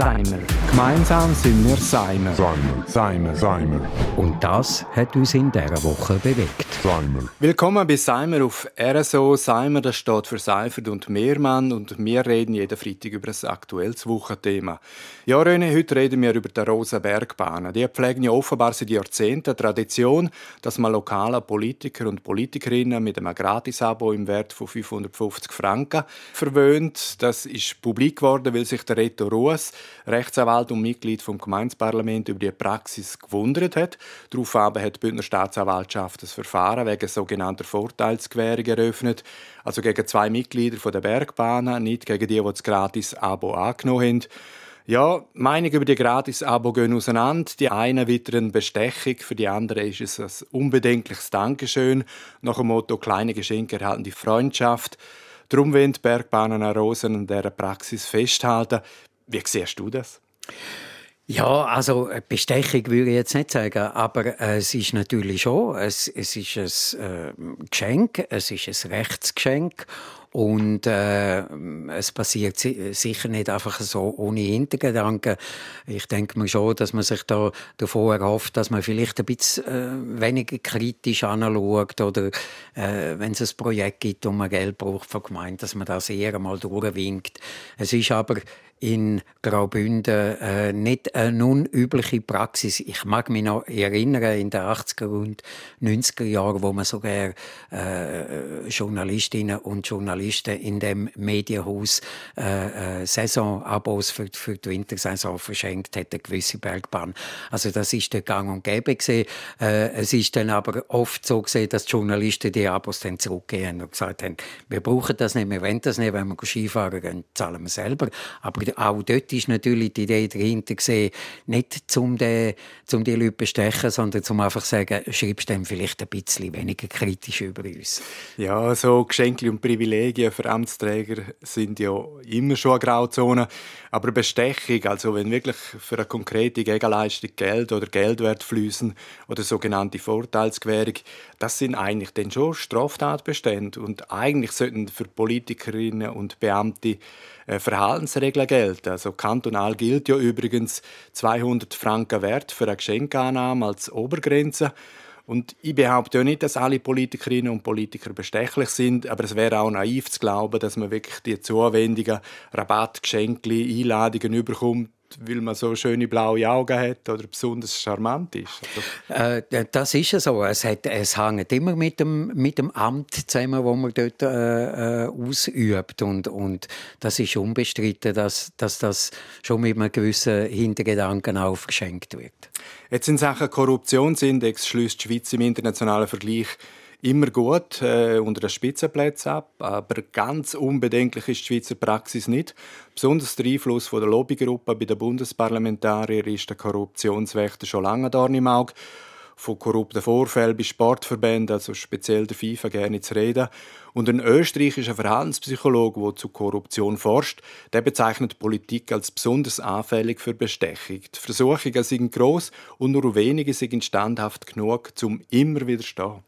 Seimer. Gemeinsam sind wir Seimer. Seimer. Seimer. Seimer. Und das hat uns in dieser Woche bewegt. Seimer. Willkommen bei Seimer auf RSO. Seimer, das steht für Seifert und Mehrmann und wir reden jeden Freitag über ein aktuelles Wochenthema. Ja, René, heute reden wir über die Rosenbergbahn. Die pflegen ja offenbar seit Jahrzehnten Tradition, dass man lokale Politiker und Politikerinnen mit einem Gratisabo im Wert von 550 Franken verwöhnt. Das ist publik geworden, weil sich der Reto Ruas, Rechtsanwalt und Mitglied vom Gemeindeparlament, über die Praxis gewundert hat. Daraufhin hat die Bündner Staatsanwaltschaft das Verfahren wegen sogenannter Vorteilsgewährung eröffnet. Also gegen zwei Mitglieder der Bergbahnen, nicht gegen die, die das Gratis-Abo angenommen haben. Ja, Meinungen über die Gratis-Abo gehen auseinander. Die einen wittern Bestechung, für die anderen ist es ein unbedenkliches Dankeschön. Nach dem Motto «Kleine Geschenke erhalten die Freundschaft». Darum wollen die Bergbahnen Rosen an dieser Praxis festhalten. Wie siehst du das? Ja, also Bestechung würde ich jetzt nicht sagen, aber äh, es ist natürlich schon, es, es ist ein äh, Geschenk, es ist ein Rechtsgeschenk und äh, es passiert sicher nicht einfach so ohne Hintergedanken. Ich denke mir schon, dass man sich da davor erhofft, dass man vielleicht ein bisschen äh, weniger kritisch anschaut oder äh, wenn es ein Projekt gibt und man Geld braucht von Gemeinde, dass man das eher mal durchwinkt. Es ist aber in Graubünden äh, nicht eine unübliche Praxis. Ich mag mich noch erinnern, in den 80er und 90er Jahren, wo man sogar äh, Journalistinnen und Journalisten in dem Medienhaus äh, äh, Saisonabos für, für die Wintersaison verschenkt hat, eine gewisse Bergbahn. Also das ist der Gang und Gäbe gesehen. Äh, es ist dann aber oft so gesehen, dass die Journalisten die Abos dann zurückgehen und gesagt haben, wir brauchen das nicht, wir wollen das nicht, wenn wir Skifahren gehen, zahlen wir selber. Aber auch dort ist natürlich die Idee dahinter gesehen, nicht zum die, zum die Leute bestechen, sondern zum einfach sagen, schreibst du vielleicht ein bisschen weniger kritisch über uns. Ja, so Geschenke und Privilegien für Amtsträger sind ja immer schon eine Grauzone. Aber Bestechung, also wenn wirklich für eine konkrete Gegenleistung Geld oder Geldwert fließen oder sogenannte Vorteilsgewährung, das sind eigentlich dann schon Straftatbestände. Und eigentlich sollten für Politikerinnen und Beamte äh, Verhaltensregeln gelten. Also kantonal gilt ja übrigens 200 Franken Wert für eine Geschenkannahme als Obergrenze. Und ich behaupte ja nicht, dass alle Politikerinnen und Politiker bestechlich sind, aber es wäre auch naiv zu glauben, dass man wirklich die zuwendungen Rabatt, Geschenke, Einladungen überkommt, weil man so schöne blaue Augen hat oder besonders charmant ist? Also äh, das ist ja so. Es, hat, es hängt immer mit dem, mit dem Amt zusammen, wo man dort äh, äh, ausübt. Und, und das ist unbestritten, dass, dass das schon mit einem gewissen Hintergedanken aufgeschenkt wird. Jetzt in Sachen Korruptionsindex schließt die Schweiz im internationalen Vergleich immer gut äh, unter den Spitzenplätzen ab, aber ganz unbedenklich ist die Schweizer Praxis nicht. Besonders der Einfluss von der Lobbygruppe bei den Bundesparlamentariern ist der Korruptionswächter schon lange da im Auge. Von korrupten Vorfällen bei Sportverbänden, also speziell der FIFA, gerne zu reden. Und ein österreichischer Verhaltenspsychologe, der zu Korruption forscht, der bezeichnet Politik als besonders anfällig für Bestechung. Die Versuchungen sind gross und nur wenige sind standhaft genug, um immer wieder stehen.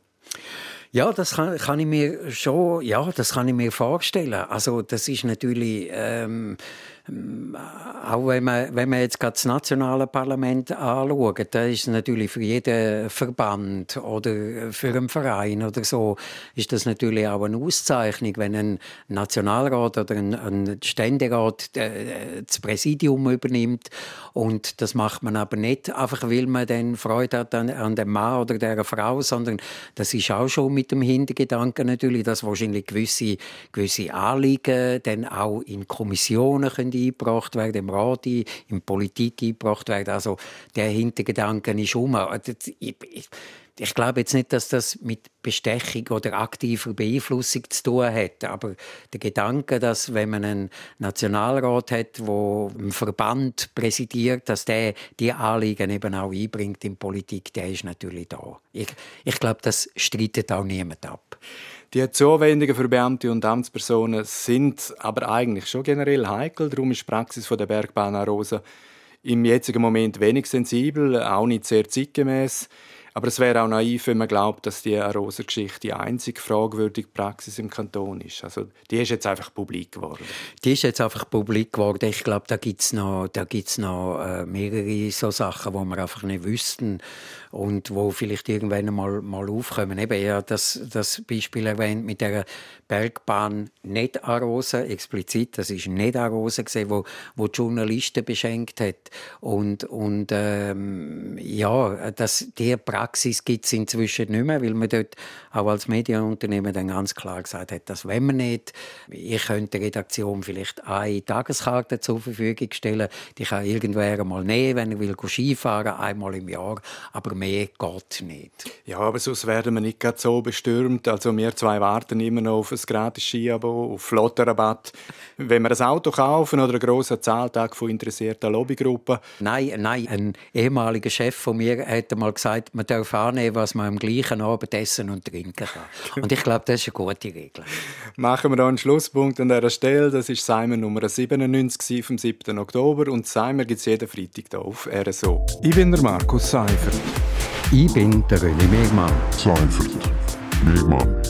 Ja, das kann, kann, ich mir schon, ja, das kann ich mir vorstellen. Also das ist natürlich ähm, auch wenn man, wenn man jetzt gerade das nationale Parlament anschaut, da ist natürlich für jeden Verband oder für einen Verein oder so, ist das natürlich auch eine Auszeichnung, wenn ein Nationalrat oder ein, ein Ständerat äh, das Präsidium übernimmt. Und das macht man aber nicht einfach, weil man dann Freude hat an, an dem Mann oder der Frau, sondern das ist auch schon mit dem Hintergedanken natürlich, dass wahrscheinlich gewisse, gewisse Anliegen dann auch in Kommissionen können eingebracht werden, im Rat, in Politik eingebracht werden. Also der Hintergedanke ist um. Ich glaube jetzt nicht, dass das mit Bestechung oder aktiver Beeinflussung zu tun hat. Aber der Gedanke, dass wenn man einen Nationalrat hat, wo einen Verband präsidiert, dass der die Anliegen eben auch einbringt in Politik, der ist natürlich da. Ich, ich glaube, das streitet auch niemand ab. Die Zuwendungen für Beamte und Amtspersonen sind aber eigentlich schon generell heikel. Darum ist die Praxis der Bergbahn Rosa im jetzigen Moment wenig sensibel, auch nicht sehr zeitgemäß. Aber es wäre auch naiv, wenn man glaubt, dass die Arosa-Geschichte die einzige fragwürdige Praxis im Kanton ist. Also die ist jetzt einfach publik geworden. Die ist jetzt einfach publik geworden. Ich glaube, da gibt es noch, da gibt's noch äh, mehrere so Sachen, die wir einfach nicht wüssten und wo vielleicht irgendwann mal, mal aufkommen. Eben ja das, das Beispiel erwähnt mit der Bergbahn nicht Arosa, explizit, das ist nicht Arosa gesehen, wo, wo die Journalisten beschenkt hat und, und ähm, ja, das, die Praxis gibt es inzwischen nicht mehr, weil man dort auch als Medienunternehmen dann ganz klar gesagt hat, dass wenn man nicht, ich könnte der Redaktion vielleicht eine Tageskarte zur Verfügung stellen, die kann irgendwer mal nehmen, wenn er will Skifahren, einmal im Jahr, aber mehr geht nicht. Ja, aber sonst werden wir nicht so bestürmt. Also wir zwei warten immer noch auf ein gratis Skiabo, auf Flotterrabatt. Wenn wir ein Auto kaufen oder einen grossen Zahltag von interessierten Lobbygruppen. Nein, nein. Ein ehemaliger Chef von mir hat mal gesagt, man darf annehmen, was man am gleichen Abend essen und trinken kann. Und ich glaube, das ist eine gute Regel. Machen wir hier einen Schlusspunkt an dieser Stelle. Das ist Simon Nummer 97 vom 7. Oktober und Simon gibt es jeden Freitag hier auf RSO. Ich bin der Markus Seifert. Ich bin der René Megmann. Seifert. Megmann.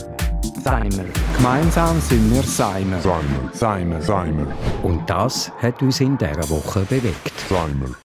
Seimer. Gemeinsam sind wir Seimer. Seimer. Seimer. Seimer. Und das hat uns in dieser Woche bewegt. Seimer.